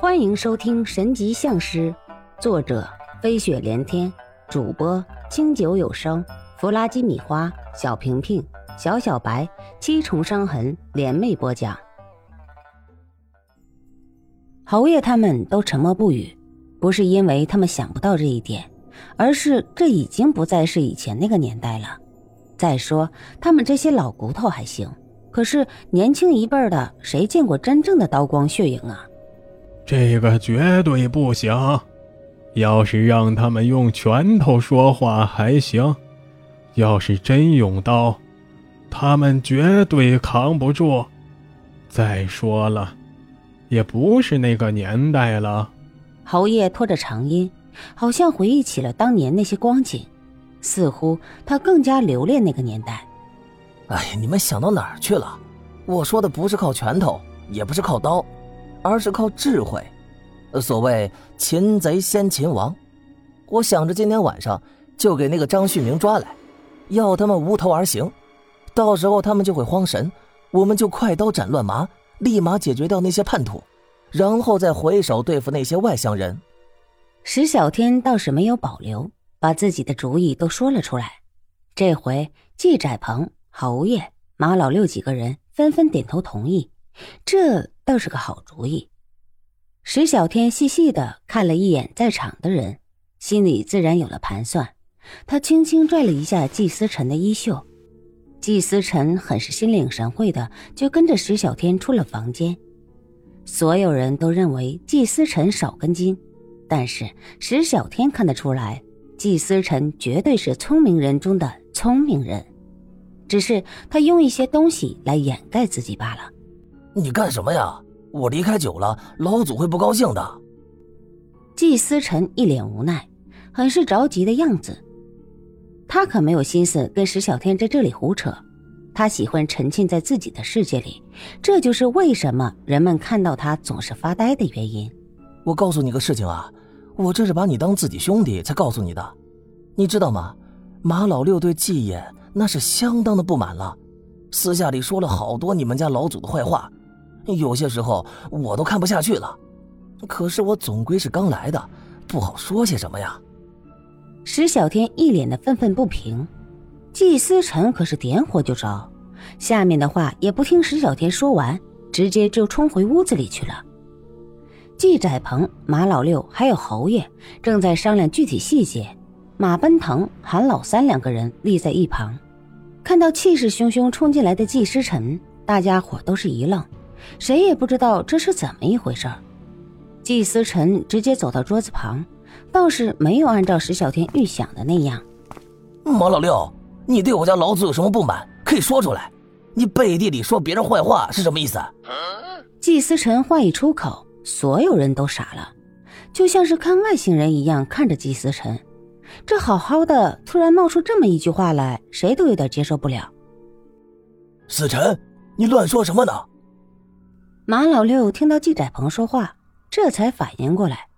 欢迎收听《神级相师》，作者飞雪连天，主播清酒有声，弗拉基米花，小平平，小小白，七重伤痕联袂播讲。侯爷他们都沉默不语，不是因为他们想不到这一点，而是这已经不再是以前那个年代了。再说，他们这些老骨头还行，可是年轻一辈的，谁见过真正的刀光血影啊？这个绝对不行！要是让他们用拳头说话还行，要是真用刀，他们绝对扛不住。再说了，也不是那个年代了。侯爷拖着长音，好像回忆起了当年那些光景，似乎他更加留恋那个年代。哎呀，你们想到哪儿去了？我说的不是靠拳头，也不是靠刀。而是靠智慧，所谓擒贼先擒王。我想着今天晚上就给那个张旭明抓来，要他们无头而行，到时候他们就会慌神，我们就快刀斩乱麻，立马解决掉那些叛徒，然后再回手对付那些外乡人。石小天倒是没有保留，把自己的主意都说了出来。这回季窄鹏、侯爷、马老六几个人纷纷点头同意，这。倒是个好主意。石小天细细的看了一眼在场的人，心里自然有了盘算。他轻轻拽了一下季思辰的衣袖，季思辰很是心领神会的就跟着石小天出了房间。所有人都认为季思辰少根筋，但是石小天看得出来，季思辰绝对是聪明人中的聪明人，只是他用一些东西来掩盖自己罢了。你干什么呀？我离开久了，老祖会不高兴的。季思辰一脸无奈，很是着急的样子。他可没有心思跟石小天在这里胡扯，他喜欢沉浸在自己的世界里，这就是为什么人们看到他总是发呆的原因。我告诉你个事情啊，我这是把你当自己兄弟才告诉你的，你知道吗？马老六对季爷那是相当的不满了，私下里说了好多你们家老祖的坏话。有些时候我都看不下去了，可是我总归是刚来的，不好说些什么呀。石小天一脸的愤愤不平，季思辰可是点火就着，下面的话也不听石小天说完，直接就冲回屋子里去了。季窄鹏、马老六还有侯爷正在商量具体细节，马奔腾、韩老三两个人立在一旁，看到气势汹汹冲进来的季思辰，大家伙都是一愣。谁也不知道这是怎么一回事儿。季思辰直接走到桌子旁，倒是没有按照石小天预想的那样。马老六，你对我家老祖有什么不满？可以说出来。你背地里说别人坏话是什么意思？季思辰话一出口，所有人都傻了，就像是看外星人一样看着季思辰。这好好的，突然冒出这么一句话来，谁都有点接受不了。思辰，你乱说什么呢？马老六听到季窄鹏说话，这才反应过来。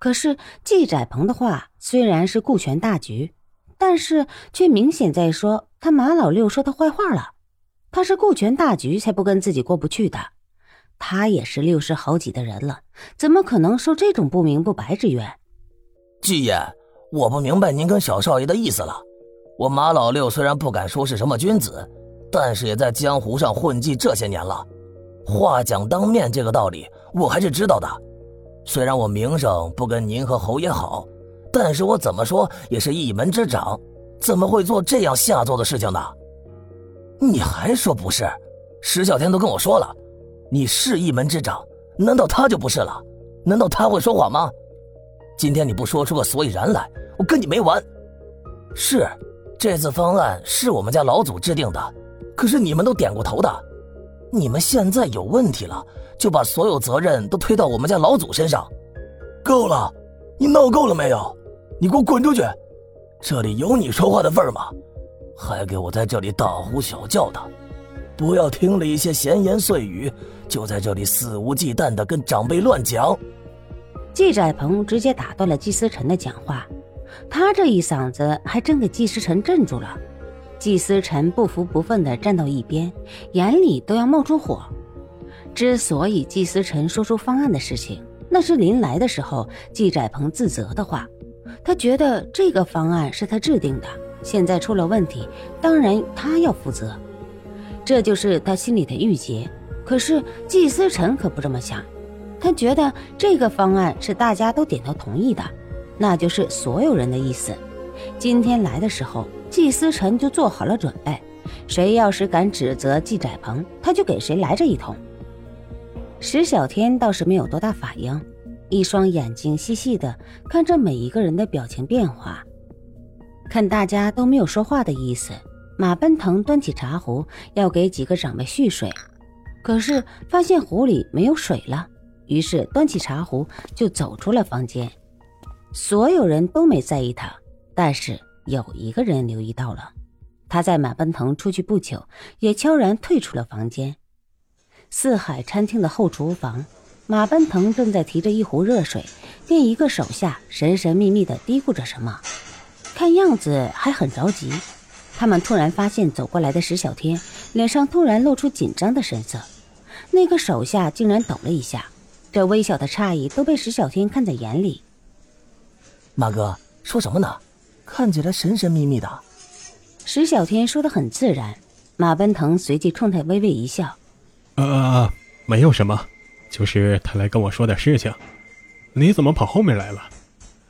可是季窄鹏的话虽然是顾全大局，但是却明显在说他马老六说他坏话了。他是顾全大局才不跟自己过不去的。他也是六十好几的人了，怎么可能受这种不明不白之冤？季爷，我不明白您跟小少爷的意思了。我马老六虽然不敢说是什么君子，但是也在江湖上混迹这些年了。话讲当面，这个道理我还是知道的。虽然我名声不跟您和侯爷好，但是我怎么说也是一门之长，怎么会做这样下作的事情呢？你还说不是？石小天都跟我说了，你是一门之长，难道他就不是了？难道他会说谎吗？今天你不说出个所以然来，我跟你没完。是，这次方案是我们家老祖制定的，可是你们都点过头的。你们现在有问题了，就把所有责任都推到我们家老祖身上，够了！你闹够了没有？你给我滚出去！这里有你说话的份儿吗？还给我在这里大呼小叫的，不要听了一些闲言碎语，就在这里肆无忌惮的跟长辈乱讲。季窄鹏直接打断了季思辰的讲话，他这一嗓子还真给季思辰镇住了。季思辰不服不忿地站到一边，眼里都要冒出火。之所以季思辰说出方案的事情，那是临来的时候季展鹏自责的话。他觉得这个方案是他制定的，现在出了问题，当然他要负责。这就是他心里的郁结。可是季思辰可不这么想，他觉得这个方案是大家都点头同意的，那就是所有人的意思。今天来的时候，季思辰就做好了准备，谁要是敢指责季窄鹏，他就给谁来这一通。石小天倒是没有多大反应，一双眼睛细细的看着每一个人的表情变化，看大家都没有说话的意思。马奔腾端起茶壶要给几个长辈续水，可是发现壶里没有水了，于是端起茶壶就走出了房间。所有人都没在意他，但是有一个人留意到了。他在马奔腾出去不久，也悄然退出了房间。四海餐厅的后厨房，马奔腾正在提着一壶热水，跟一个手下神神秘秘地嘀咕着什么，看样子还很着急。他们突然发现走过来的石小天脸上突然露出紧张的神色，那个手下竟然抖了一下，这微小的诧异都被石小天看在眼里。马哥说什么呢？看起来神神秘秘的。石小天说的很自然，马奔腾随即冲他微微一笑：“呃，没有什么，就是他来跟我说点事情。你怎么跑后面来了？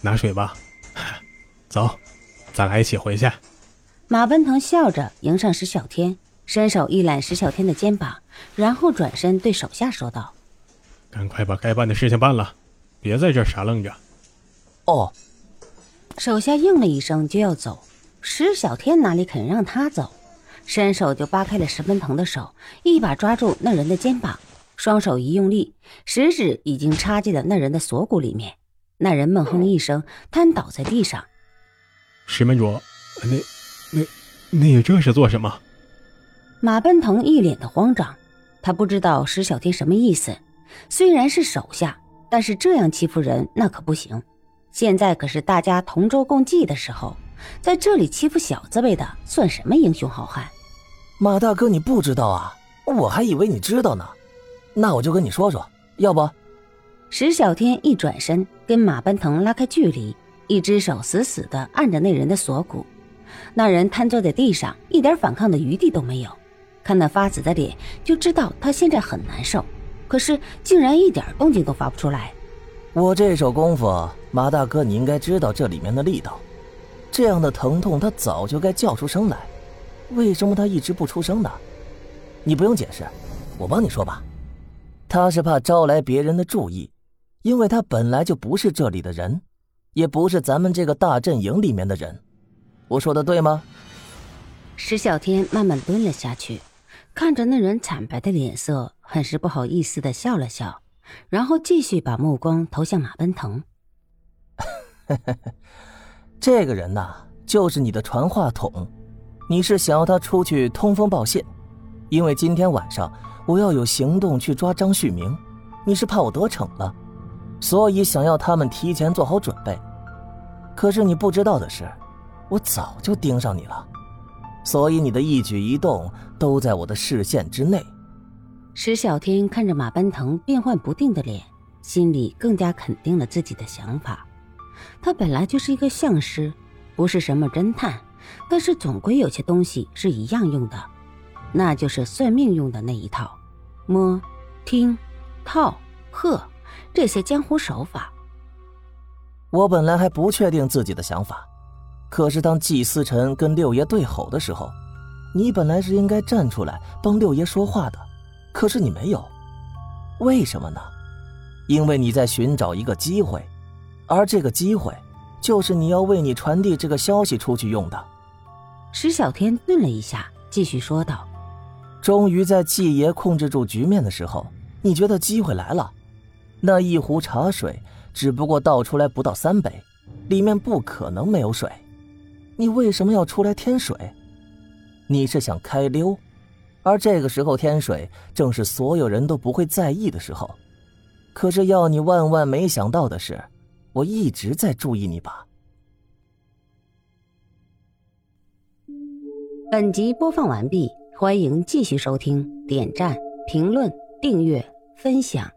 拿水吧。走，咱俩一起回去。”马奔腾笑着迎上石小天，伸手一揽石小天的肩膀，然后转身对手下说道：“赶快把该办的事情办了，别在这傻愣着。”哦。手下应了一声就要走，石小天哪里肯让他走，伸手就扒开了石奔腾的手，一把抓住那人的肩膀，双手一用力，食指已经插进了那人的锁骨里面。那人闷哼一声，瘫倒在地上。石门主，那。那，你这是做什么？马奔腾一脸的慌张，他不知道石小天什么意思。虽然是手下，但是这样欺负人那可不行。现在可是大家同舟共济的时候，在这里欺负小字辈的，算什么英雄好汉？马大哥，你不知道啊？我还以为你知道呢。那我就跟你说说，要不？石小天一转身，跟马奔腾拉开距离，一只手死死地按着那人的锁骨。那人瘫坐在地上，一点反抗的余地都没有。看那发紫的脸，就知道他现在很难受。可是竟然一点动静都发不出来。我这手功夫，马大哥，你应该知道这里面的力道。这样的疼痛，他早就该叫出声来。为什么他一直不出声呢？你不用解释，我帮你说吧。他是怕招来别人的注意，因为他本来就不是这里的人，也不是咱们这个大阵营里面的人。我说的对吗？石小天慢慢蹲了下去，看着那人惨白的脸色，很是不好意思的笑了笑，然后继续把目光投向马奔腾。这个人呐，就是你的传话筒，你是想要他出去通风报信，因为今天晚上我要有行动去抓张旭明，你是怕我得逞了，所以想要他们提前做好准备。可是你不知道的是。我早就盯上你了，所以你的一举一动都在我的视线之内。石小天看着马奔腾变幻不定的脸，心里更加肯定了自己的想法。他本来就是一个相师，不是什么侦探，但是总归有些东西是一样用的，那就是算命用的那一套：摸、听、套、喝这些江湖手法。我本来还不确定自己的想法。可是，当季思辰跟六爷对吼的时候，你本来是应该站出来帮六爷说话的，可是你没有，为什么呢？因为你在寻找一个机会，而这个机会，就是你要为你传递这个消息出去用的。石小天顿了一下，继续说道：“终于在季爷控制住局面的时候，你觉得机会来了？那一壶茶水只不过倒出来不到三杯，里面不可能没有水。”你为什么要出来添水？你是想开溜，而这个时候天水正是所有人都不会在意的时候。可是要你万万没想到的是，我一直在注意你吧。本集播放完毕，欢迎继续收听，点赞、评论、订阅、分享。